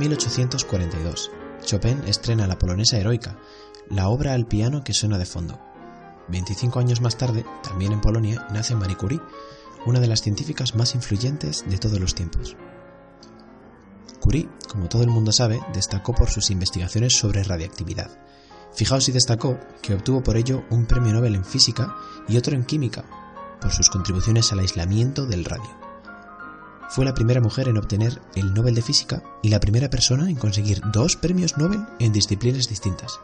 1842. Chopin estrena la polonesa heroica, la obra al piano que suena de fondo. 25 años más tarde, también en Polonia, nace Marie Curie, una de las científicas más influyentes de todos los tiempos. Curie, como todo el mundo sabe, destacó por sus investigaciones sobre radiactividad. Fijaos si destacó que obtuvo por ello un premio Nobel en física y otro en química, por sus contribuciones al aislamiento del radio. Fue la primera mujer en obtener el Nobel de Física y la primera persona en conseguir dos premios Nobel en disciplinas distintas.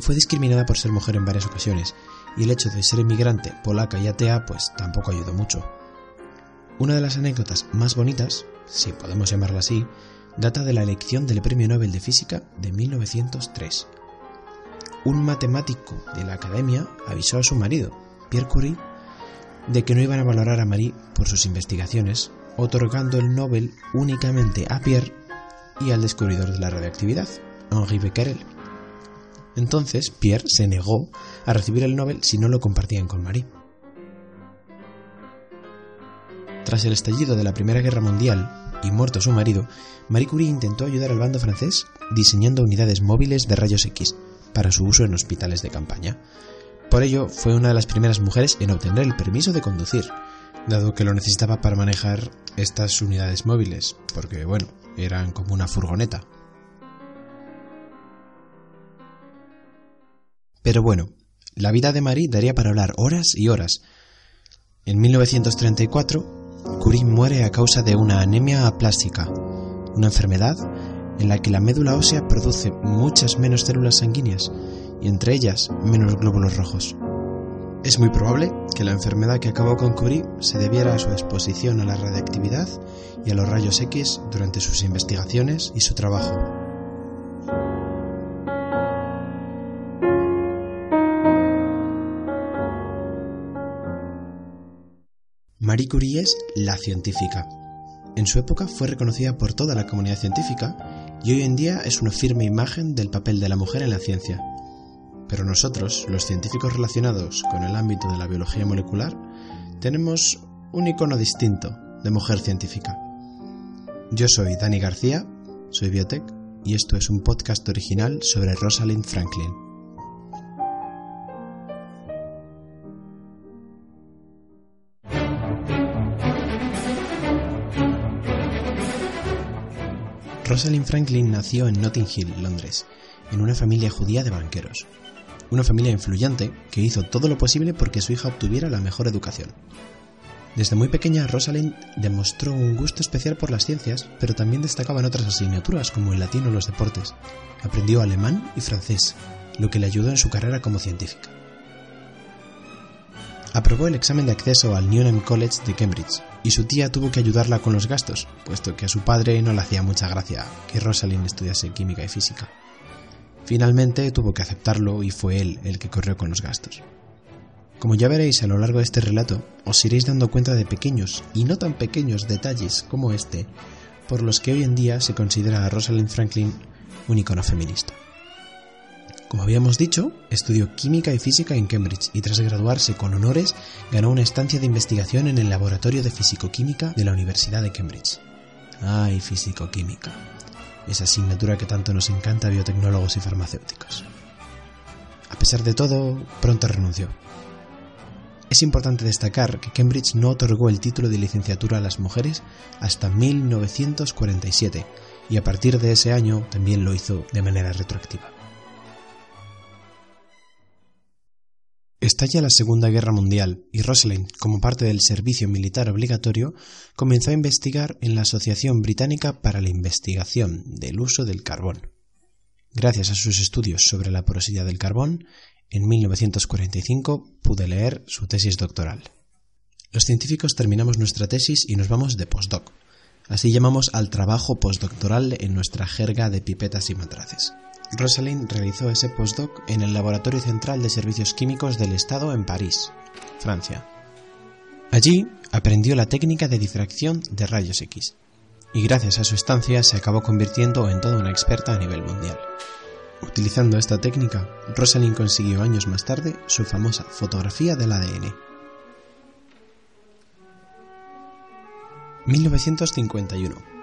Fue discriminada por ser mujer en varias ocasiones y el hecho de ser inmigrante, polaca y atea pues tampoco ayudó mucho. Una de las anécdotas más bonitas, si podemos llamarla así, data de la elección del Premio Nobel de Física de 1903. Un matemático de la Academia avisó a su marido, Pierre Curie, de que no iban a valorar a Marie por sus investigaciones, otorgando el Nobel únicamente a Pierre y al descubridor de la radioactividad, Henri Becquerel. Entonces Pierre se negó a recibir el Nobel si no lo compartían con Marie. Tras el estallido de la Primera Guerra Mundial y muerto su marido, Marie Curie intentó ayudar al bando francés diseñando unidades móviles de rayos X para su uso en hospitales de campaña. Por ello, fue una de las primeras mujeres en obtener el permiso de conducir, dado que lo necesitaba para manejar estas unidades móviles, porque bueno, eran como una furgoneta. Pero bueno, la vida de Marie daría para hablar horas y horas. En 1934, Curie muere a causa de una anemia aplástica, una enfermedad en la que la médula ósea produce muchas menos células sanguíneas y entre ellas menos glóbulos rojos. Es muy probable que la enfermedad que acabó con Curie se debiera a su exposición a la radiactividad y a los rayos X durante sus investigaciones y su trabajo. Marie Curie es la científica. En su época fue reconocida por toda la comunidad científica y hoy en día es una firme imagen del papel de la mujer en la ciencia. Pero nosotros, los científicos relacionados con el ámbito de la biología molecular, tenemos un icono distinto de mujer científica. Yo soy Dani García, soy biotech y esto es un podcast original sobre Rosalind Franklin. Rosalind Franklin nació en Notting Hill, Londres, en una familia judía de banqueros. Una familia influyente que hizo todo lo posible porque su hija obtuviera la mejor educación. Desde muy pequeña, Rosalind demostró un gusto especial por las ciencias, pero también destacaba en otras asignaturas como el latín o los deportes. Aprendió alemán y francés, lo que le ayudó en su carrera como científica. Aprobó el examen de acceso al Newnham College de Cambridge y su tía tuvo que ayudarla con los gastos, puesto que a su padre no le hacía mucha gracia que Rosalind estudiase química y física. Finalmente tuvo que aceptarlo y fue él el que corrió con los gastos. Como ya veréis a lo largo de este relato, os iréis dando cuenta de pequeños y no tan pequeños detalles como este, por los que hoy en día se considera a Rosalind Franklin un icono feminista. Como habíamos dicho, estudió química y física en Cambridge y tras graduarse con honores ganó una estancia de investigación en el Laboratorio de Fisicoquímica de la Universidad de Cambridge. ¡Ay, fisicoquímica! Esa asignatura que tanto nos encanta a biotecnólogos y farmacéuticos. A pesar de todo, pronto renunció. Es importante destacar que Cambridge no otorgó el título de licenciatura a las mujeres hasta 1947 y a partir de ese año también lo hizo de manera retroactiva. Estalla la Segunda Guerra Mundial y Rosalind, como parte del servicio militar obligatorio, comenzó a investigar en la Asociación Británica para la Investigación del Uso del Carbón. Gracias a sus estudios sobre la porosidad del carbón, en 1945 pude leer su tesis doctoral. Los científicos terminamos nuestra tesis y nos vamos de postdoc. Así llamamos al trabajo postdoctoral en nuestra jerga de pipetas y matraces. Rosalind realizó ese postdoc en el Laboratorio Central de Servicios Químicos del Estado en París, Francia. Allí aprendió la técnica de difracción de rayos X, y gracias a su estancia se acabó convirtiendo en toda una experta a nivel mundial. Utilizando esta técnica, Rosalind consiguió años más tarde su famosa fotografía del ADN. 1951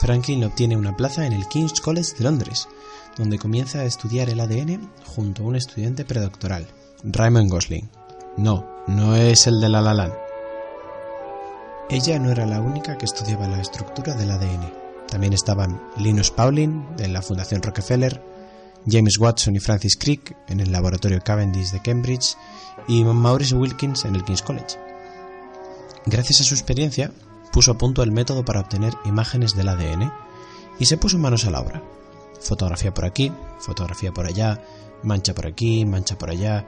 Franklin obtiene una plaza en el King's College de Londres, donde comienza a estudiar el ADN junto a un estudiante predoctoral, Raymond Gosling. No, no es el de la La Ella no era la única que estudiaba la estructura del ADN. También estaban Linus Pauling, de la Fundación Rockefeller, James Watson y Francis Crick en el laboratorio Cavendish de Cambridge y Maurice Wilkins en el King's College. Gracias a su experiencia, puso a punto el método para obtener imágenes del ADN y se puso manos a la obra. Fotografía por aquí, fotografía por allá, mancha por aquí, mancha por allá.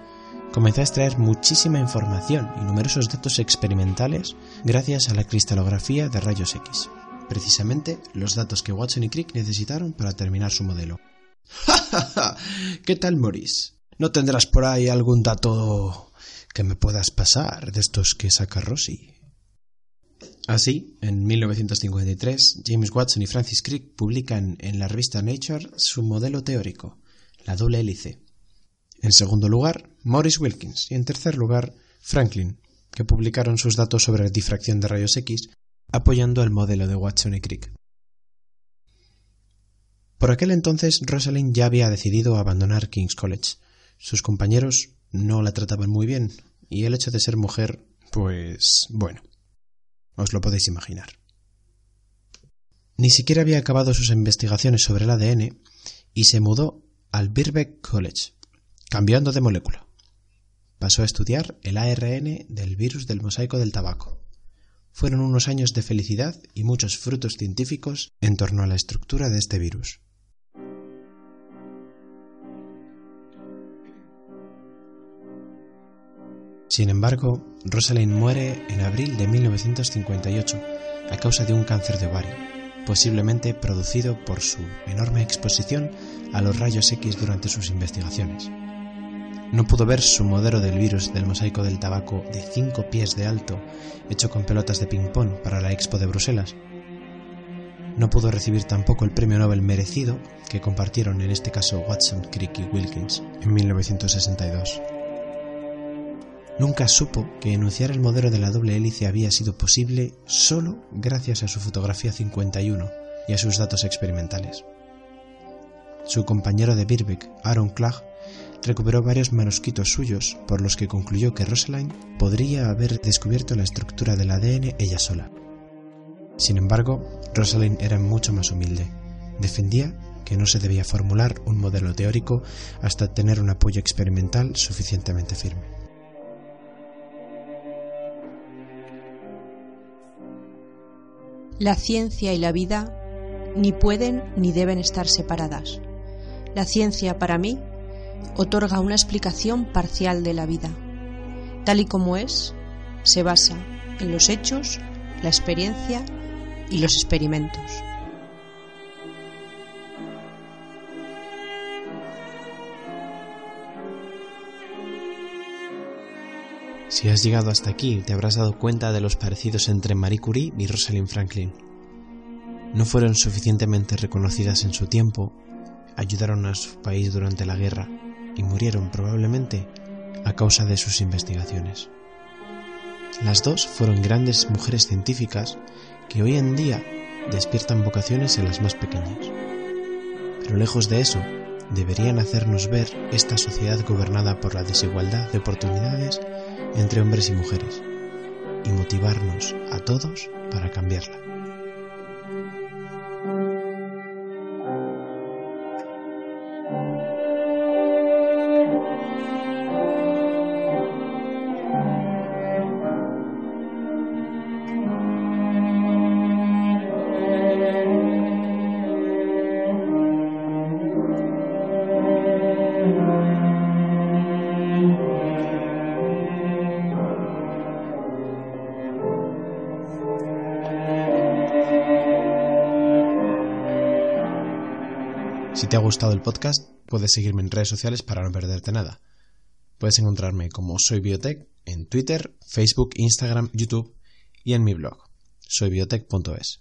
Comenzó a extraer muchísima información y numerosos datos experimentales gracias a la cristalografía de rayos X. Precisamente los datos que Watson y Crick necesitaron para terminar su modelo. ¡Ja, qué tal, Maurice? ¿No tendrás por ahí algún dato que me puedas pasar de estos que saca Rossi? Así, en 1953, James Watson y Francis Crick publican en la revista Nature su modelo teórico, la doble hélice. En segundo lugar, Maurice Wilkins y en tercer lugar, Franklin, que publicaron sus datos sobre difracción de rayos X apoyando el modelo de Watson y Crick. Por aquel entonces, Rosalind ya había decidido abandonar King's College. Sus compañeros no la trataban muy bien, y el hecho de ser mujer, pues bueno. Os lo podéis imaginar. Ni siquiera había acabado sus investigaciones sobre el ADN y se mudó al Birbeck College, cambiando de molécula. Pasó a estudiar el ARN del virus del mosaico del tabaco. Fueron unos años de felicidad y muchos frutos científicos en torno a la estructura de este virus. Sin embargo, Rosalind muere en abril de 1958 a causa de un cáncer de ovario, posiblemente producido por su enorme exposición a los rayos X durante sus investigaciones. No pudo ver su modelo del virus del mosaico del tabaco de 5 pies de alto, hecho con pelotas de ping-pong para la Expo de Bruselas. No pudo recibir tampoco el premio Nobel merecido que compartieron en este caso Watson, Crick y Wilkins en 1962. Nunca supo que enunciar el modelo de la doble hélice había sido posible solo gracias a su fotografía 51 y a sus datos experimentales. Su compañero de Birbeck, Aaron Clark, recuperó varios manuscritos suyos por los que concluyó que Rosalind podría haber descubierto la estructura del ADN ella sola. Sin embargo, Rosalind era mucho más humilde. Defendía que no se debía formular un modelo teórico hasta tener un apoyo experimental suficientemente firme. La ciencia y la vida ni pueden ni deben estar separadas. La ciencia, para mí, otorga una explicación parcial de la vida. Tal y como es, se basa en los hechos, la experiencia y los experimentos. Si has llegado hasta aquí, te habrás dado cuenta de los parecidos entre Marie Curie y Rosalind Franklin. No fueron suficientemente reconocidas en su tiempo, ayudaron a su país durante la guerra y murieron probablemente a causa de sus investigaciones. Las dos fueron grandes mujeres científicas que hoy en día despiertan vocaciones en las más pequeñas. Pero lejos de eso, deberían hacernos ver esta sociedad gobernada por la desigualdad de oportunidades entre hombres y mujeres y motivarnos a todos para cambiarla. Si te ha gustado el podcast, puedes seguirme en redes sociales para no perderte nada. Puedes encontrarme como Soy Biotech en Twitter, Facebook, Instagram, YouTube y en mi blog, soybiotech.es.